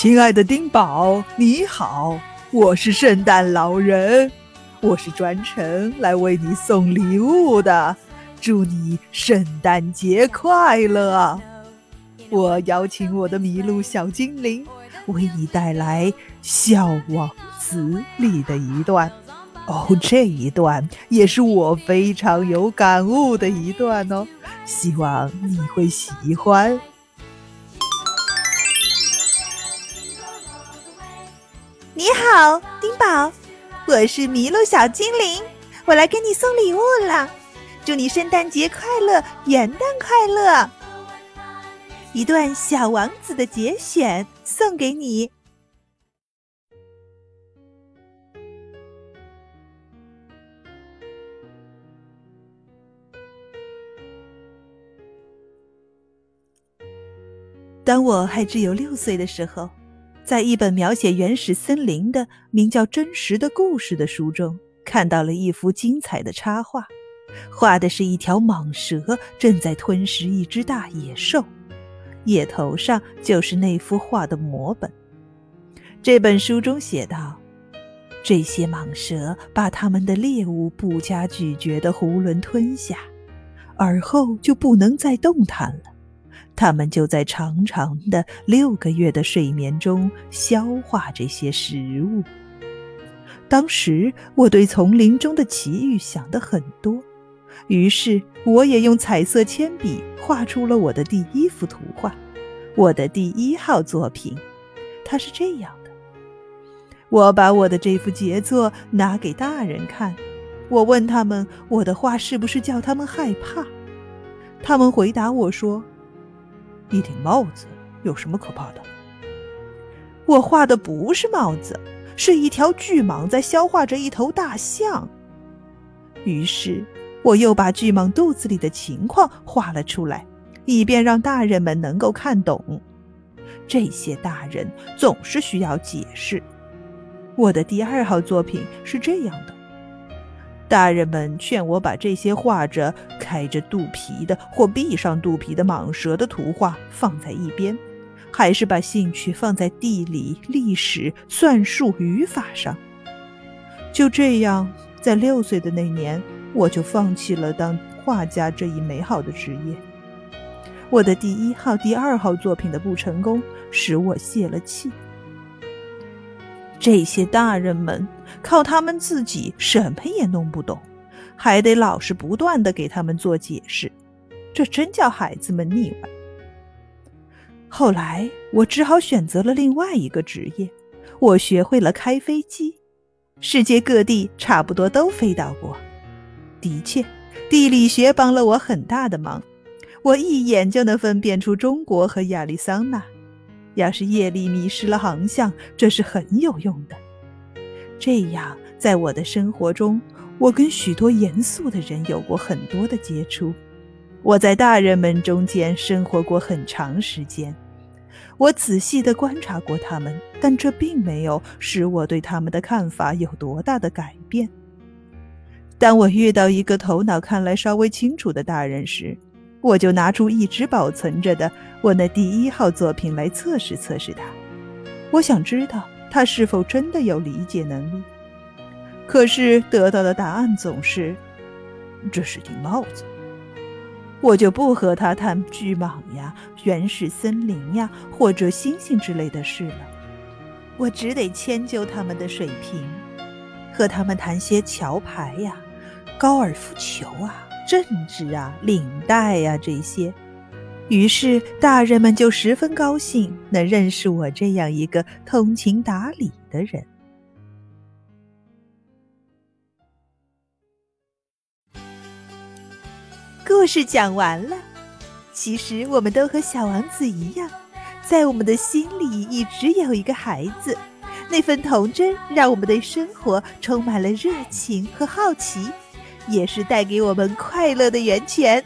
亲爱的丁宝，你好，我是圣诞老人，我是专程来为你送礼物的，祝你圣诞节快乐！我邀请我的麋鹿小精灵为你带来《小王子》里的一段，哦，这一段也是我非常有感悟的一段哦，希望你会喜欢。你好，丁宝，我是麋鹿小精灵，我来给你送礼物了，祝你圣诞节快乐，元旦快乐！一段《小王子》的节选送给你。当我还只有六岁的时候。在一本描写原始森林的名叫《真实的故事》的书中，看到了一幅精彩的插画，画的是一条蟒蛇正在吞食一只大野兽，野头上就是那幅画的摹本。这本书中写道：这些蟒蛇把它们的猎物不加咀嚼的囫囵吞下，而后就不能再动弹了。他们就在长长的六个月的睡眠中消化这些食物。当时我对丛林中的奇遇想得很多，于是我也用彩色铅笔画出了我的第一幅图画，我的第一号作品。它是这样的：我把我的这幅杰作拿给大人看，我问他们我的画是不是叫他们害怕，他们回答我说。一顶帽子有什么可怕的？我画的不是帽子，是一条巨蟒在消化着一头大象。于是，我又把巨蟒肚子里的情况画了出来，以便让大人们能够看懂。这些大人总是需要解释。我的第二号作品是这样的。大人们劝我把这些画着开着肚皮的或闭上肚皮的蟒蛇的图画放在一边，还是把兴趣放在地理、历史、算术、语法上。就这样，在六岁的那年，我就放弃了当画家这一美好的职业。我的第一号、第二号作品的不成功，使我泄了气。这些大人们靠他们自己什么也弄不懂，还得老是不断的给他们做解释，这真叫孩子们腻歪。后来我只好选择了另外一个职业，我学会了开飞机，世界各地差不多都飞到过。的确，地理学帮了我很大的忙，我一眼就能分辨出中国和亚利桑那。要是夜里迷失了航向，这是很有用的。这样，在我的生活中，我跟许多严肃的人有过很多的接触。我在大人们中间生活过很长时间，我仔细地观察过他们，但这并没有使我对他们的看法有多大的改变。当我遇到一个头脑看来稍微清楚的大人时，我就拿出一直保存着的我那第一号作品来测试测试他，我想知道他是否真的有理解能力。可是得到的答案总是：这是顶帽子。我就不和他谈巨蟒呀、原始森林呀或者星星之类的事了，我只得迁就他们的水平，和他们谈些桥牌呀、高尔夫球啊。政治啊，领带呀，这些，于是大人们就十分高兴能认识我这样一个通情达理的人。故事讲完了，其实我们都和小王子一样，在我们的心里一直有一个孩子，那份童真让我们对生活充满了热情和好奇。也是带给我们快乐的源泉。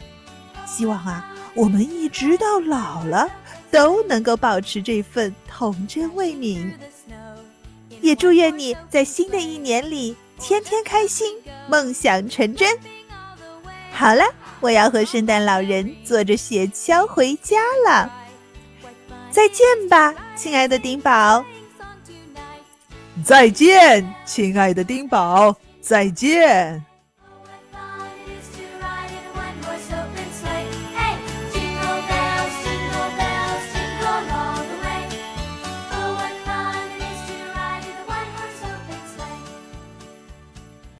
希望啊，我们一直到老了都能够保持这份童真未泯。也祝愿你在新的一年里天天开心，梦想成真。好了，我要和圣诞老人坐着雪橇回家了。再见吧，亲爱的丁宝。再见，亲爱的丁宝，再见。